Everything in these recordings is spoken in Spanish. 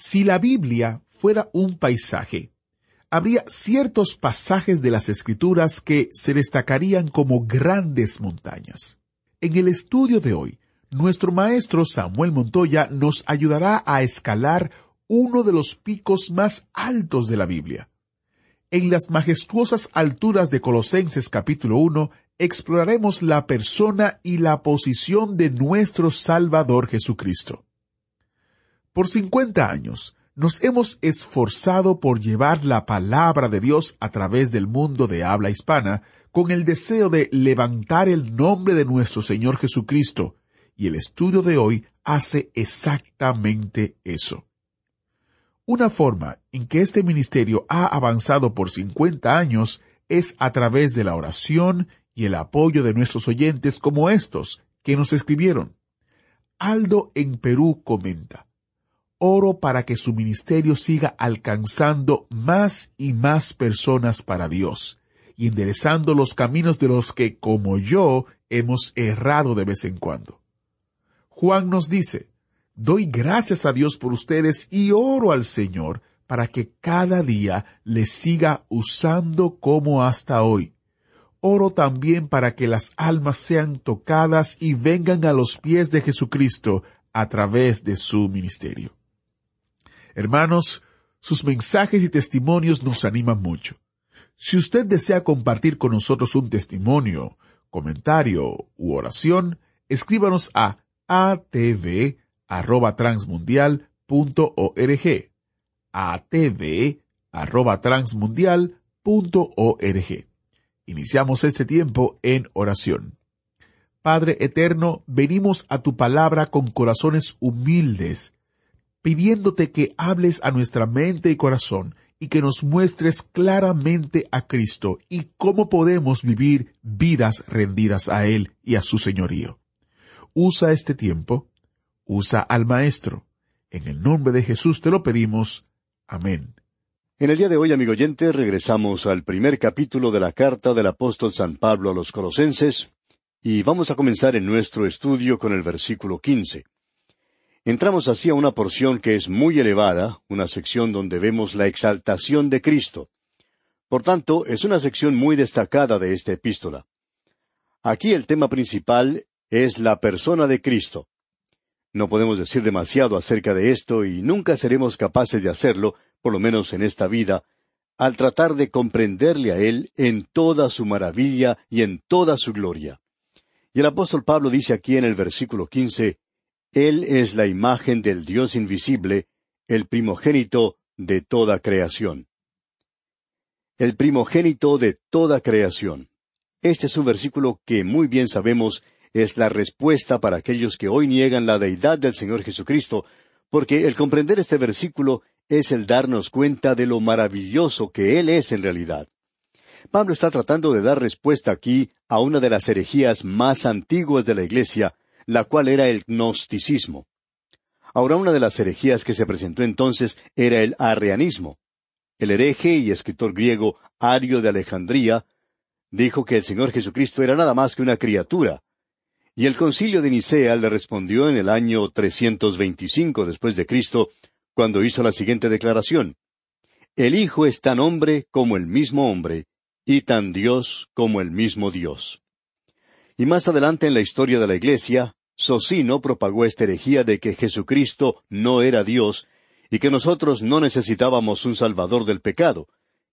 Si la Biblia fuera un paisaje, habría ciertos pasajes de las Escrituras que se destacarían como grandes montañas. En el estudio de hoy, nuestro maestro Samuel Montoya nos ayudará a escalar uno de los picos más altos de la Biblia. En las majestuosas alturas de Colosenses capítulo 1 exploraremos la persona y la posición de nuestro Salvador Jesucristo. Por 50 años, nos hemos esforzado por llevar la palabra de Dios a través del mundo de habla hispana con el deseo de levantar el nombre de nuestro Señor Jesucristo, y el estudio de hoy hace exactamente eso. Una forma en que este ministerio ha avanzado por 50 años es a través de la oración y el apoyo de nuestros oyentes como estos que nos escribieron. Aldo en Perú comenta, oro para que su ministerio siga alcanzando más y más personas para Dios y enderezando los caminos de los que, como yo, hemos errado de vez en cuando. Juan nos dice, doy gracias a Dios por ustedes y oro al Señor para que cada día les siga usando como hasta hoy. Oro también para que las almas sean tocadas y vengan a los pies de Jesucristo a través de su ministerio. Hermanos, sus mensajes y testimonios nos animan mucho. Si usted desea compartir con nosotros un testimonio, comentario u oración, escríbanos a atv@transmundial.org. atv@transmundial.org. Iniciamos este tiempo en oración. Padre eterno, venimos a tu palabra con corazones humildes, pidiéndote que hables a nuestra mente y corazón y que nos muestres claramente a Cristo y cómo podemos vivir vidas rendidas a Él y a su señorío. Usa este tiempo, usa al Maestro. En el nombre de Jesús te lo pedimos. Amén. En el día de hoy, amigo oyente, regresamos al primer capítulo de la carta del apóstol San Pablo a los Colosenses, y vamos a comenzar en nuestro estudio con el versículo quince. Entramos así a una porción que es muy elevada, una sección donde vemos la exaltación de Cristo. Por tanto, es una sección muy destacada de esta epístola. Aquí el tema principal es la persona de Cristo. No podemos decir demasiado acerca de esto y nunca seremos capaces de hacerlo, por lo menos en esta vida, al tratar de comprenderle a Él en toda su maravilla y en toda su gloria. Y el apóstol Pablo dice aquí en el versículo quince, Él es la imagen del Dios invisible, el primogénito de toda creación. El primogénito de toda creación. Este es un versículo que muy bien sabemos es la respuesta para aquellos que hoy niegan la deidad del Señor Jesucristo, porque el comprender este versículo es el darnos cuenta de lo maravilloso que Él es en realidad. Pablo está tratando de dar respuesta aquí a una de las herejías más antiguas de la Iglesia, la cual era el gnosticismo. Ahora una de las herejías que se presentó entonces era el arrianismo. El hereje y escritor griego Ario de Alejandría dijo que el Señor Jesucristo era nada más que una criatura, y el concilio de Nicea le respondió en el año 325 después de Cristo, cuando hizo la siguiente declaración. El Hijo es tan hombre como el mismo hombre, y tan Dios como el mismo Dios. Y más adelante en la historia de la Iglesia, Socino propagó esta herejía de que Jesucristo no era Dios, y que nosotros no necesitábamos un Salvador del pecado,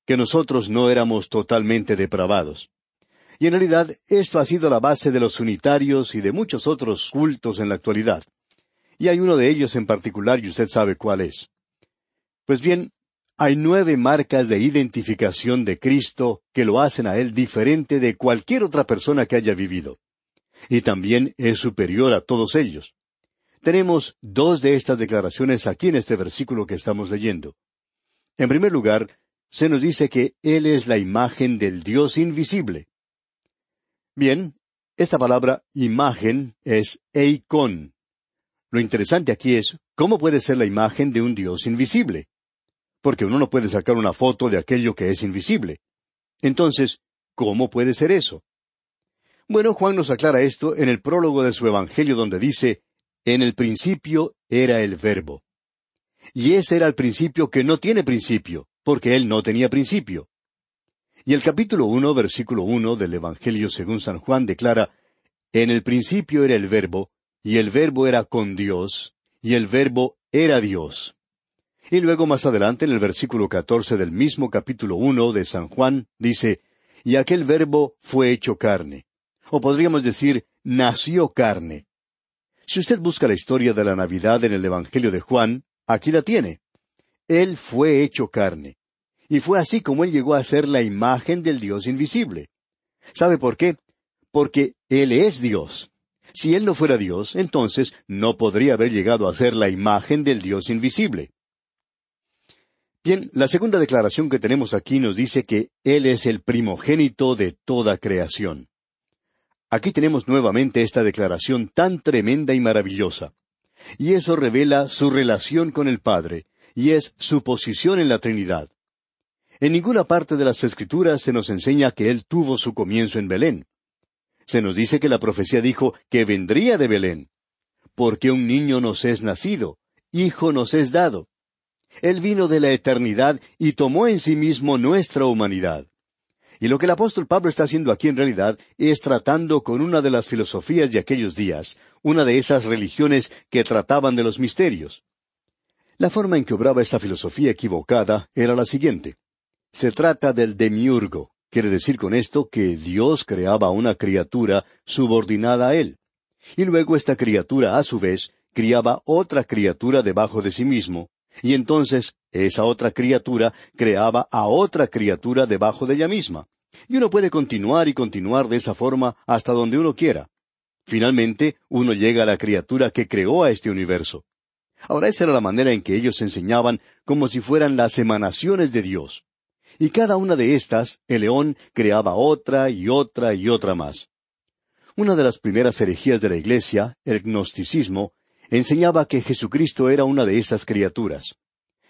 que nosotros no éramos totalmente depravados. Y en realidad esto ha sido la base de los unitarios y de muchos otros cultos en la actualidad. Y hay uno de ellos en particular y usted sabe cuál es. Pues bien, hay nueve marcas de identificación de Cristo que lo hacen a Él diferente de cualquier otra persona que haya vivido. Y también es superior a todos ellos. Tenemos dos de estas declaraciones aquí en este versículo que estamos leyendo. En primer lugar, se nos dice que Él es la imagen del Dios invisible. Bien, esta palabra imagen es eikon. Lo interesante aquí es cómo puede ser la imagen de un Dios invisible. Porque uno no puede sacar una foto de aquello que es invisible. Entonces, ¿cómo puede ser eso? Bueno, Juan nos aclara esto en el prólogo de su Evangelio donde dice, En el principio era el verbo. Y ese era el principio que no tiene principio, porque él no tenía principio. Y el capítulo uno, versículo uno del Evangelio según San Juan declara, En el principio era el verbo, y el verbo era con Dios, y el verbo era Dios. Y luego más adelante en el versículo catorce del mismo capítulo uno de San Juan dice, Y aquel verbo fue hecho carne. O podríamos decir, nació carne. Si usted busca la historia de la Navidad en el Evangelio de Juan, aquí la tiene. Él fue hecho carne. Y fue así como Él llegó a ser la imagen del Dios invisible. ¿Sabe por qué? Porque Él es Dios. Si Él no fuera Dios, entonces no podría haber llegado a ser la imagen del Dios invisible. Bien, la segunda declaración que tenemos aquí nos dice que Él es el primogénito de toda creación. Aquí tenemos nuevamente esta declaración tan tremenda y maravillosa. Y eso revela su relación con el Padre, y es su posición en la Trinidad. En ninguna parte de las Escrituras se nos enseña que Él tuvo su comienzo en Belén. Se nos dice que la profecía dijo que vendría de Belén. Porque un niño nos es nacido, hijo nos es dado. Él vino de la eternidad y tomó en sí mismo nuestra humanidad. Y lo que el apóstol Pablo está haciendo aquí en realidad es tratando con una de las filosofías de aquellos días, una de esas religiones que trataban de los misterios. La forma en que obraba esa filosofía equivocada era la siguiente. Se trata del demiurgo. Quiere decir con esto que Dios creaba una criatura subordinada a Él. Y luego esta criatura, a su vez, criaba otra criatura debajo de sí mismo, y entonces esa otra criatura creaba a otra criatura debajo de ella misma. Y uno puede continuar y continuar de esa forma hasta donde uno quiera. Finalmente, uno llega a la criatura que creó a este universo. Ahora esa era la manera en que ellos enseñaban como si fueran las emanaciones de Dios. Y cada una de estas, el león creaba otra y otra y otra más. Una de las primeras herejías de la Iglesia, el gnosticismo, enseñaba que Jesucristo era una de esas criaturas.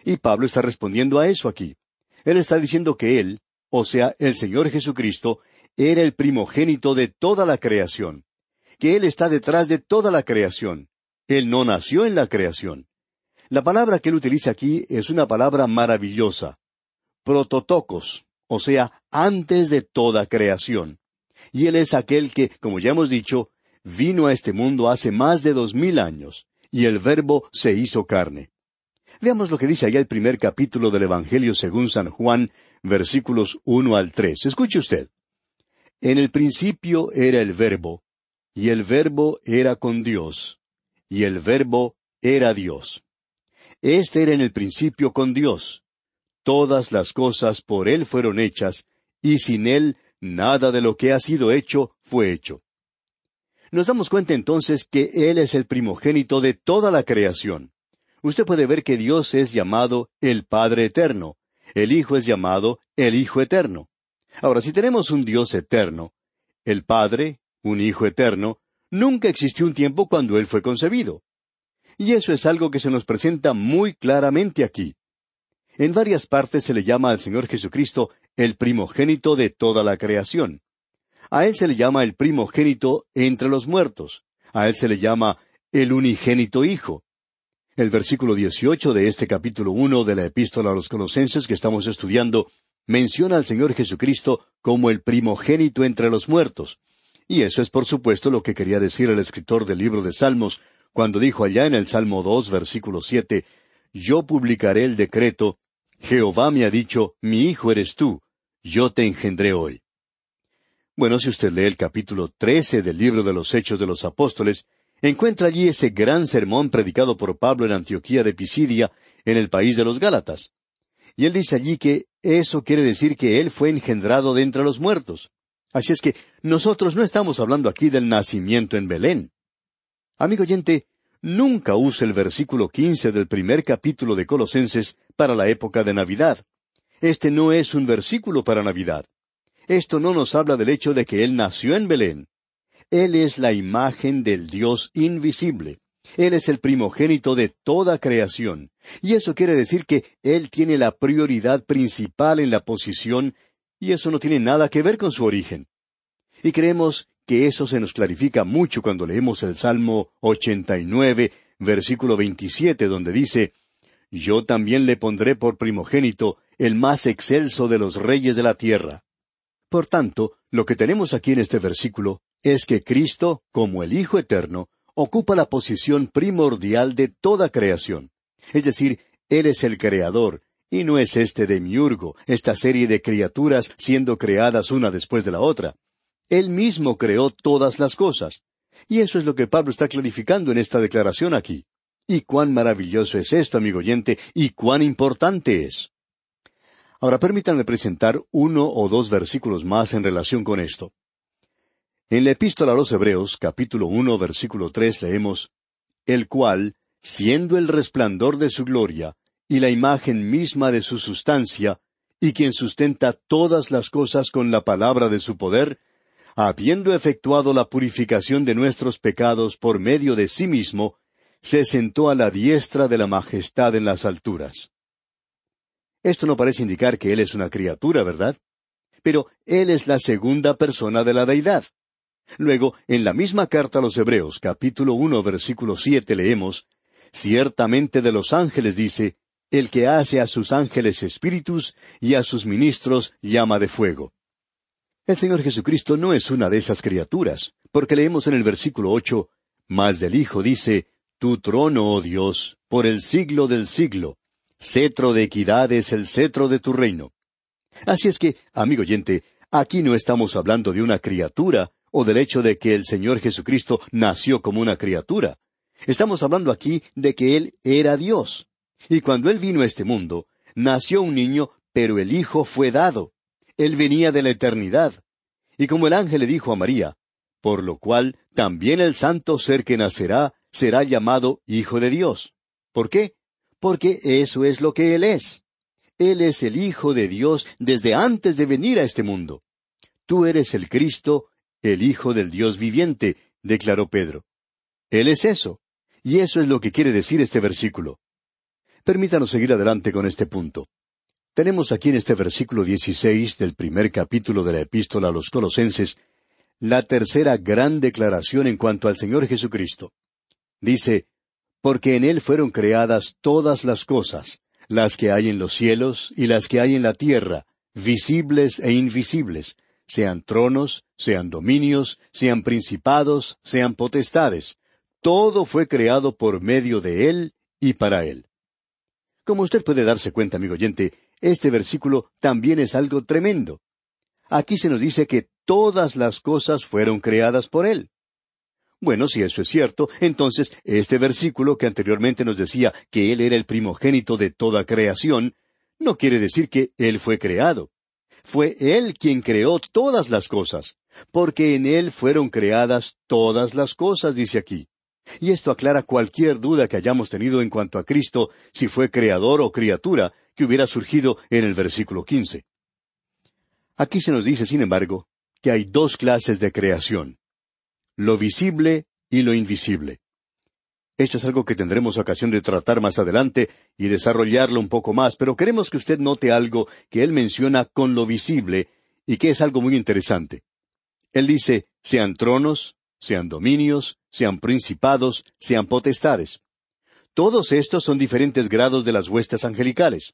Y Pablo está respondiendo a eso aquí. Él está diciendo que Él, o sea, el Señor Jesucristo, era el primogénito de toda la creación, que Él está detrás de toda la creación. Él no nació en la creación. La palabra que Él utiliza aquí es una palabra maravillosa prototocos, o sea, antes de toda creación. Y Él es aquel que, como ya hemos dicho, vino a este mundo hace más de dos mil años, y el Verbo se hizo carne. Veamos lo que dice allá el primer capítulo del Evangelio según San Juan, versículos uno al tres. Escuche usted. En el principio era el Verbo, y el Verbo era con Dios, y el Verbo era Dios. Este era en el principio con Dios. Todas las cosas por Él fueron hechas, y sin Él nada de lo que ha sido hecho fue hecho. Nos damos cuenta entonces que Él es el primogénito de toda la creación. Usted puede ver que Dios es llamado el Padre Eterno, el Hijo es llamado el Hijo Eterno. Ahora, si tenemos un Dios eterno, el Padre, un Hijo eterno, nunca existió un tiempo cuando Él fue concebido. Y eso es algo que se nos presenta muy claramente aquí. En varias partes se le llama al Señor Jesucristo el primogénito de toda la creación. A Él se le llama el primogénito entre los muertos. A Él se le llama el unigénito Hijo. El versículo 18 de este capítulo uno de la Epístola a los Colosenses que estamos estudiando menciona al Señor Jesucristo como el primogénito entre los muertos. Y eso es por supuesto lo que quería decir el escritor del libro de Salmos cuando dijo allá en el Salmo dos, versículo siete, Yo publicaré el decreto Jehová me ha dicho, mi hijo eres tú, yo te engendré hoy. Bueno, si usted lee el capítulo trece del libro de los Hechos de los Apóstoles, encuentra allí ese gran sermón predicado por Pablo en Antioquía de Pisidia, en el país de los Gálatas. Y él dice allí que eso quiere decir que él fue engendrado de entre los muertos. Así es que nosotros no estamos hablando aquí del nacimiento en Belén. Amigo oyente, nunca usa el versículo quince del primer capítulo de Colosenses para la época de Navidad. Este no es un versículo para Navidad. Esto no nos habla del hecho de que Él nació en Belén. Él es la imagen del Dios invisible. Él es el primogénito de toda creación. Y eso quiere decir que Él tiene la prioridad principal en la posición, y eso no tiene nada que ver con su origen. Y creemos que eso se nos clarifica mucho cuando leemos el Salmo 89, versículo 27, donde dice, Yo también le pondré por primogénito el más excelso de los reyes de la tierra. Por tanto, lo que tenemos aquí en este versículo es que Cristo, como el Hijo Eterno, ocupa la posición primordial de toda creación. Es decir, Él es el Creador, y no es este demiurgo, esta serie de criaturas siendo creadas una después de la otra. Él mismo creó todas las cosas. Y eso es lo que Pablo está clarificando en esta declaración aquí. Y cuán maravilloso es esto, amigo oyente, y cuán importante es. Ahora permítanme presentar uno o dos versículos más en relación con esto. En la epístola a los Hebreos, capítulo uno, versículo tres, leemos El cual, siendo el resplandor de su gloria, y la imagen misma de su sustancia, y quien sustenta todas las cosas con la palabra de su poder, habiendo efectuado la purificación de nuestros pecados por medio de sí mismo, se sentó a la diestra de la majestad en las alturas. Esto no parece indicar que Él es una criatura, ¿verdad? Pero Él es la segunda persona de la deidad. Luego, en la misma carta a los Hebreos, capítulo uno, versículo siete, leemos Ciertamente de los ángeles dice, el que hace a sus ángeles espíritus y a sus ministros llama de fuego. El Señor Jesucristo no es una de esas criaturas, porque leemos en el versículo ocho, Mas del Hijo dice, Tu trono, oh Dios, por el siglo del siglo, Cetro de equidad es el cetro de tu reino. Así es que, amigo oyente, aquí no estamos hablando de una criatura o del hecho de que el Señor Jesucristo nació como una criatura. Estamos hablando aquí de que Él era Dios. Y cuando Él vino a este mundo, nació un niño, pero el Hijo fue dado. Él venía de la eternidad. Y como el ángel le dijo a María, por lo cual también el santo ser que nacerá será llamado Hijo de Dios. ¿Por qué? Porque eso es lo que Él es. Él es el Hijo de Dios desde antes de venir a este mundo. Tú eres el Cristo, el Hijo del Dios viviente, declaró Pedro. Él es eso. Y eso es lo que quiere decir este versículo. Permítanos seguir adelante con este punto. Tenemos aquí en este versículo 16 del primer capítulo de la epístola a los Colosenses la tercera gran declaración en cuanto al Señor Jesucristo. Dice, porque en Él fueron creadas todas las cosas, las que hay en los cielos y las que hay en la tierra, visibles e invisibles, sean tronos, sean dominios, sean principados, sean potestades. Todo fue creado por medio de Él y para Él. Como usted puede darse cuenta, amigo oyente, este versículo también es algo tremendo. Aquí se nos dice que todas las cosas fueron creadas por Él. Bueno, si eso es cierto, entonces este versículo que anteriormente nos decía que Él era el primogénito de toda creación, no quiere decir que Él fue creado. Fue Él quien creó todas las cosas, porque en Él fueron creadas todas las cosas, dice aquí. Y esto aclara cualquier duda que hayamos tenido en cuanto a Cristo, si fue creador o criatura, que hubiera surgido en el versículo quince. Aquí se nos dice, sin embargo, que hay dos clases de creación lo visible y lo invisible. Esto es algo que tendremos ocasión de tratar más adelante y desarrollarlo un poco más, pero queremos que usted note algo que él menciona con lo visible y que es algo muy interesante. Él dice, sean tronos, sean dominios, sean principados, sean potestades. Todos estos son diferentes grados de las huestes angelicales.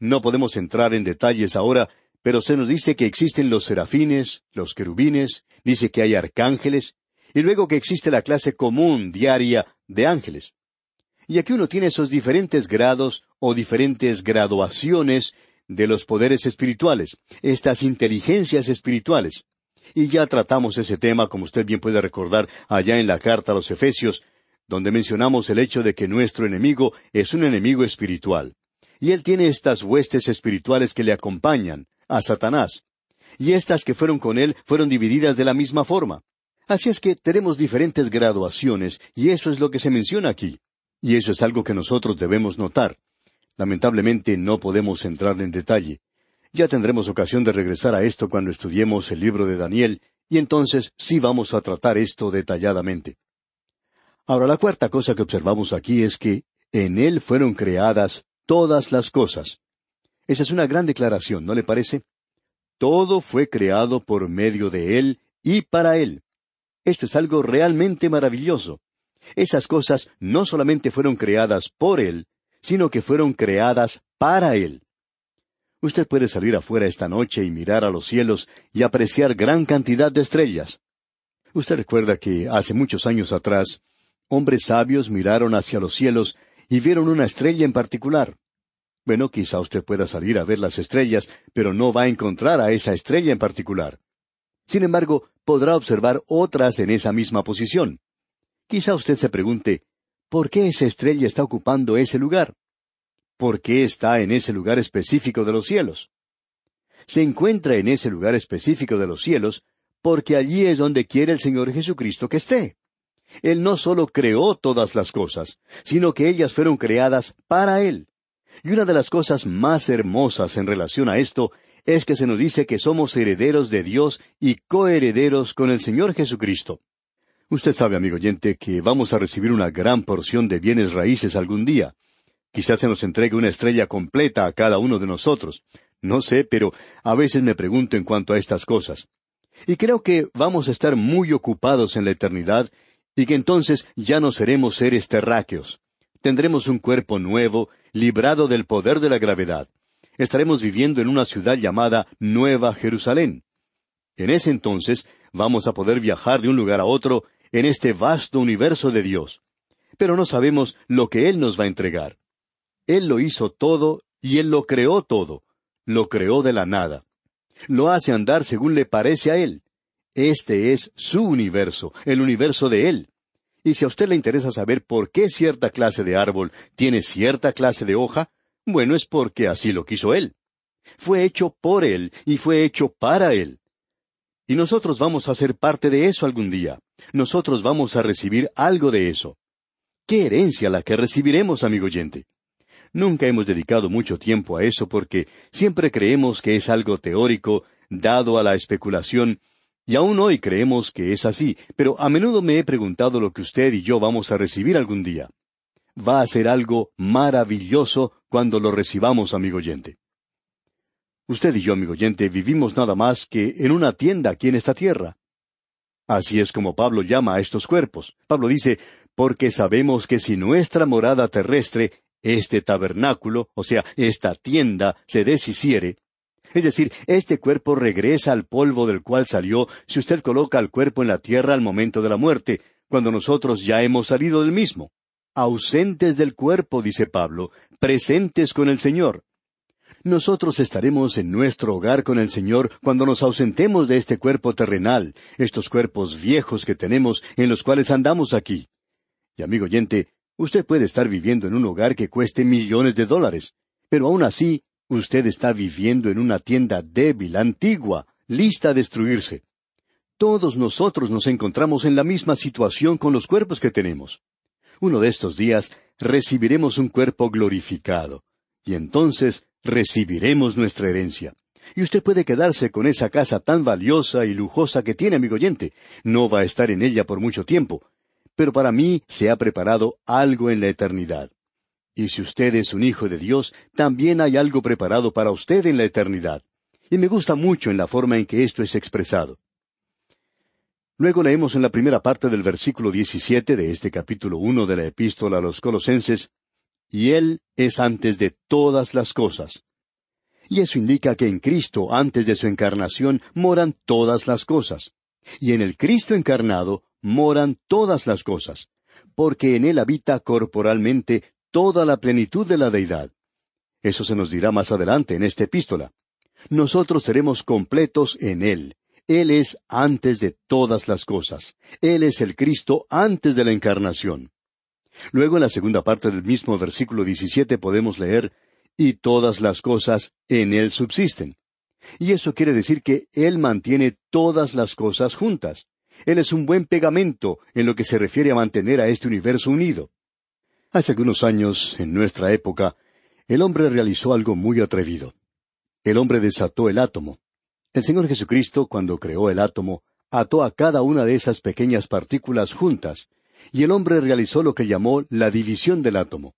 No podemos entrar en detalles ahora, pero se nos dice que existen los serafines, los querubines, dice que hay arcángeles, y luego que existe la clase común diaria de ángeles. Y aquí uno tiene esos diferentes grados o diferentes graduaciones de los poderes espirituales, estas inteligencias espirituales. Y ya tratamos ese tema, como usted bien puede recordar, allá en la carta a los Efesios, donde mencionamos el hecho de que nuestro enemigo es un enemigo espiritual. Y él tiene estas huestes espirituales que le acompañan, a Satanás. Y estas que fueron con él fueron divididas de la misma forma. Así es que tenemos diferentes graduaciones, y eso es lo que se menciona aquí. Y eso es algo que nosotros debemos notar. Lamentablemente no podemos entrar en detalle. Ya tendremos ocasión de regresar a esto cuando estudiemos el libro de Daniel, y entonces sí vamos a tratar esto detalladamente. Ahora, la cuarta cosa que observamos aquí es que en Él fueron creadas todas las cosas. Esa es una gran declaración, ¿no le parece? Todo fue creado por medio de Él y para Él. Esto es algo realmente maravilloso. Esas cosas no solamente fueron creadas por Él, sino que fueron creadas para Él. Usted puede salir afuera esta noche y mirar a los cielos y apreciar gran cantidad de estrellas. Usted recuerda que hace muchos años atrás, hombres sabios miraron hacia los cielos y vieron una estrella en particular. Bueno, quizá usted pueda salir a ver las estrellas, pero no va a encontrar a esa estrella en particular. Sin embargo, podrá observar otras en esa misma posición. Quizá usted se pregunte, ¿por qué esa estrella está ocupando ese lugar? ¿Por qué está en ese lugar específico de los cielos? Se encuentra en ese lugar específico de los cielos porque allí es donde quiere el Señor Jesucristo que esté. Él no solo creó todas las cosas, sino que ellas fueron creadas para Él. Y una de las cosas más hermosas en relación a esto es que se nos dice que somos herederos de Dios y coherederos con el Señor Jesucristo. Usted sabe, amigo oyente, que vamos a recibir una gran porción de bienes raíces algún día. Quizás se nos entregue una estrella completa a cada uno de nosotros. No sé, pero a veces me pregunto en cuanto a estas cosas. Y creo que vamos a estar muy ocupados en la eternidad y que entonces ya no seremos seres terráqueos. Tendremos un cuerpo nuevo, librado del poder de la gravedad estaremos viviendo en una ciudad llamada Nueva Jerusalén. En ese entonces vamos a poder viajar de un lugar a otro en este vasto universo de Dios. Pero no sabemos lo que Él nos va a entregar. Él lo hizo todo y Él lo creó todo. Lo creó de la nada. Lo hace andar según le parece a Él. Este es su universo, el universo de Él. Y si a usted le interesa saber por qué cierta clase de árbol tiene cierta clase de hoja, bueno, es porque así lo quiso Él. Fue hecho por Él y fue hecho para Él. Y nosotros vamos a ser parte de eso algún día. Nosotros vamos a recibir algo de eso. ¿Qué herencia la que recibiremos, amigo oyente? Nunca hemos dedicado mucho tiempo a eso porque siempre creemos que es algo teórico, dado a la especulación, y aún hoy creemos que es así, pero a menudo me he preguntado lo que usted y yo vamos a recibir algún día va a ser algo maravilloso cuando lo recibamos, amigo oyente. Usted y yo, amigo oyente, vivimos nada más que en una tienda aquí en esta tierra. Así es como Pablo llama a estos cuerpos. Pablo dice, porque sabemos que si nuestra morada terrestre, este tabernáculo, o sea, esta tienda, se deshiciere, es decir, este cuerpo regresa al polvo del cual salió si usted coloca el cuerpo en la tierra al momento de la muerte, cuando nosotros ya hemos salido del mismo ausentes del cuerpo, dice Pablo, presentes con el Señor. Nosotros estaremos en nuestro hogar con el Señor cuando nos ausentemos de este cuerpo terrenal, estos cuerpos viejos que tenemos en los cuales andamos aquí. Y amigo oyente, usted puede estar viviendo en un hogar que cueste millones de dólares, pero aún así, usted está viviendo en una tienda débil, antigua, lista a destruirse. Todos nosotros nos encontramos en la misma situación con los cuerpos que tenemos. Uno de estos días recibiremos un cuerpo glorificado, y entonces recibiremos nuestra herencia. Y usted puede quedarse con esa casa tan valiosa y lujosa que tiene, amigo oyente. No va a estar en ella por mucho tiempo. Pero para mí se ha preparado algo en la eternidad. Y si usted es un hijo de Dios, también hay algo preparado para usted en la eternidad. Y me gusta mucho en la forma en que esto es expresado. Luego leemos en la primera parte del versículo 17 de este capítulo uno de la epístola a los Colosenses, y Él es antes de todas las cosas. Y eso indica que en Cristo, antes de su encarnación, moran todas las cosas. Y en el Cristo encarnado moran todas las cosas, porque en Él habita corporalmente toda la plenitud de la deidad. Eso se nos dirá más adelante en esta epístola. Nosotros seremos completos en Él, él es antes de todas las cosas. Él es el Cristo antes de la encarnación. Luego en la segunda parte del mismo versículo 17 podemos leer, y todas las cosas en Él subsisten. Y eso quiere decir que Él mantiene todas las cosas juntas. Él es un buen pegamento en lo que se refiere a mantener a este universo unido. Hace algunos años, en nuestra época, el hombre realizó algo muy atrevido. El hombre desató el átomo. El Señor Jesucristo, cuando creó el átomo, ató a cada una de esas pequeñas partículas juntas, y el hombre realizó lo que llamó la división del átomo.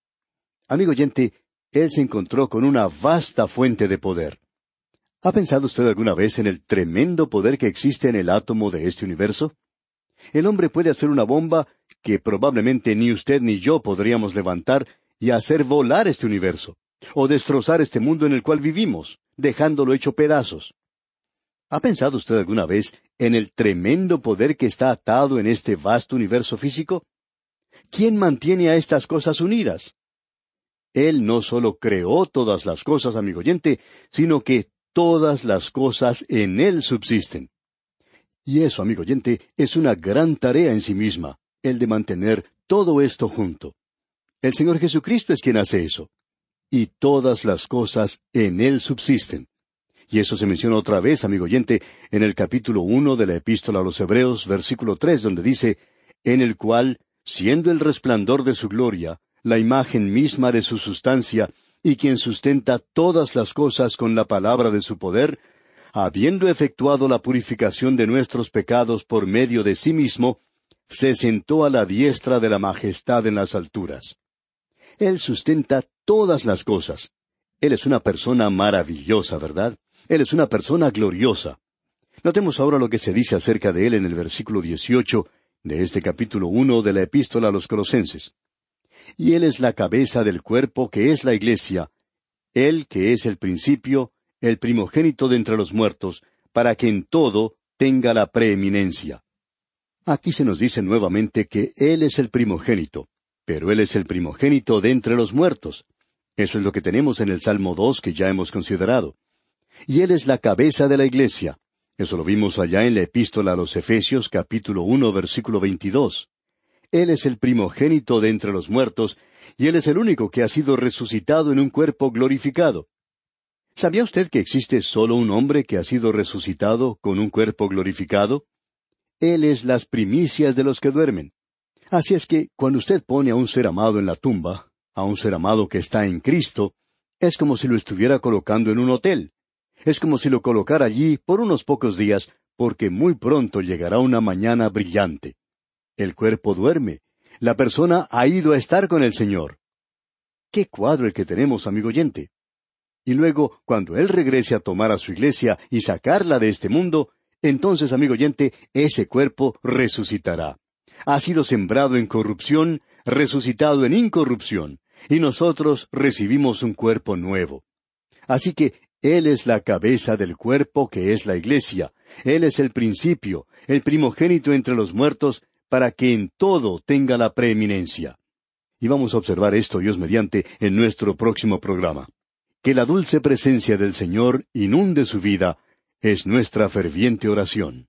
Amigo oyente, él se encontró con una vasta fuente de poder. ¿Ha pensado usted alguna vez en el tremendo poder que existe en el átomo de este universo? El hombre puede hacer una bomba que probablemente ni usted ni yo podríamos levantar y hacer volar este universo, o destrozar este mundo en el cual vivimos, dejándolo hecho pedazos. ¿Ha pensado usted alguna vez en el tremendo poder que está atado en este vasto universo físico? ¿Quién mantiene a estas cosas unidas? Él no solo creó todas las cosas, amigo oyente, sino que todas las cosas en Él subsisten. Y eso, amigo oyente, es una gran tarea en sí misma, el de mantener todo esto junto. El Señor Jesucristo es quien hace eso. Y todas las cosas en Él subsisten. Y eso se menciona otra vez, amigo oyente, en el capítulo uno de la Epístola a los Hebreos, versículo tres, donde dice, en el cual, siendo el resplandor de su gloria, la imagen misma de su sustancia, y quien sustenta todas las cosas con la palabra de su poder, habiendo efectuado la purificación de nuestros pecados por medio de sí mismo, se sentó a la diestra de la majestad en las alturas. Él sustenta todas las cosas. Él es una persona maravillosa, ¿verdad? Él es una persona gloriosa. Notemos ahora lo que se dice acerca de él en el versículo dieciocho de este capítulo uno de la epístola a los Colosenses. Y él es la cabeza del cuerpo que es la iglesia, él que es el principio, el primogénito de entre los muertos, para que en todo tenga la preeminencia. Aquí se nos dice nuevamente que Él es el primogénito, pero Él es el primogénito de entre los muertos. Eso es lo que tenemos en el Salmo dos que ya hemos considerado y Él es la cabeza de la iglesia. Eso lo vimos allá en la epístola a los Efesios capítulo uno versículo veintidós. Él es el primogénito de entre los muertos, y Él es el único que ha sido resucitado en un cuerpo glorificado. ¿Sabía usted que existe solo un hombre que ha sido resucitado con un cuerpo glorificado? Él es las primicias de los que duermen. Así es que cuando usted pone a un ser amado en la tumba, a un ser amado que está en Cristo, es como si lo estuviera colocando en un hotel. Es como si lo colocara allí por unos pocos días, porque muy pronto llegará una mañana brillante. El cuerpo duerme. La persona ha ido a estar con el Señor. Qué cuadro el que tenemos, amigo oyente. Y luego, cuando Él regrese a tomar a su iglesia y sacarla de este mundo, entonces, amigo oyente, ese cuerpo resucitará. Ha sido sembrado en corrupción, resucitado en incorrupción, y nosotros recibimos un cuerpo nuevo. Así que él es la cabeza del cuerpo que es la iglesia. Él es el principio, el primogénito entre los muertos, para que en todo tenga la preeminencia. Y vamos a observar esto, Dios mediante, en nuestro próximo programa. Que la dulce presencia del Señor inunde su vida es nuestra ferviente oración.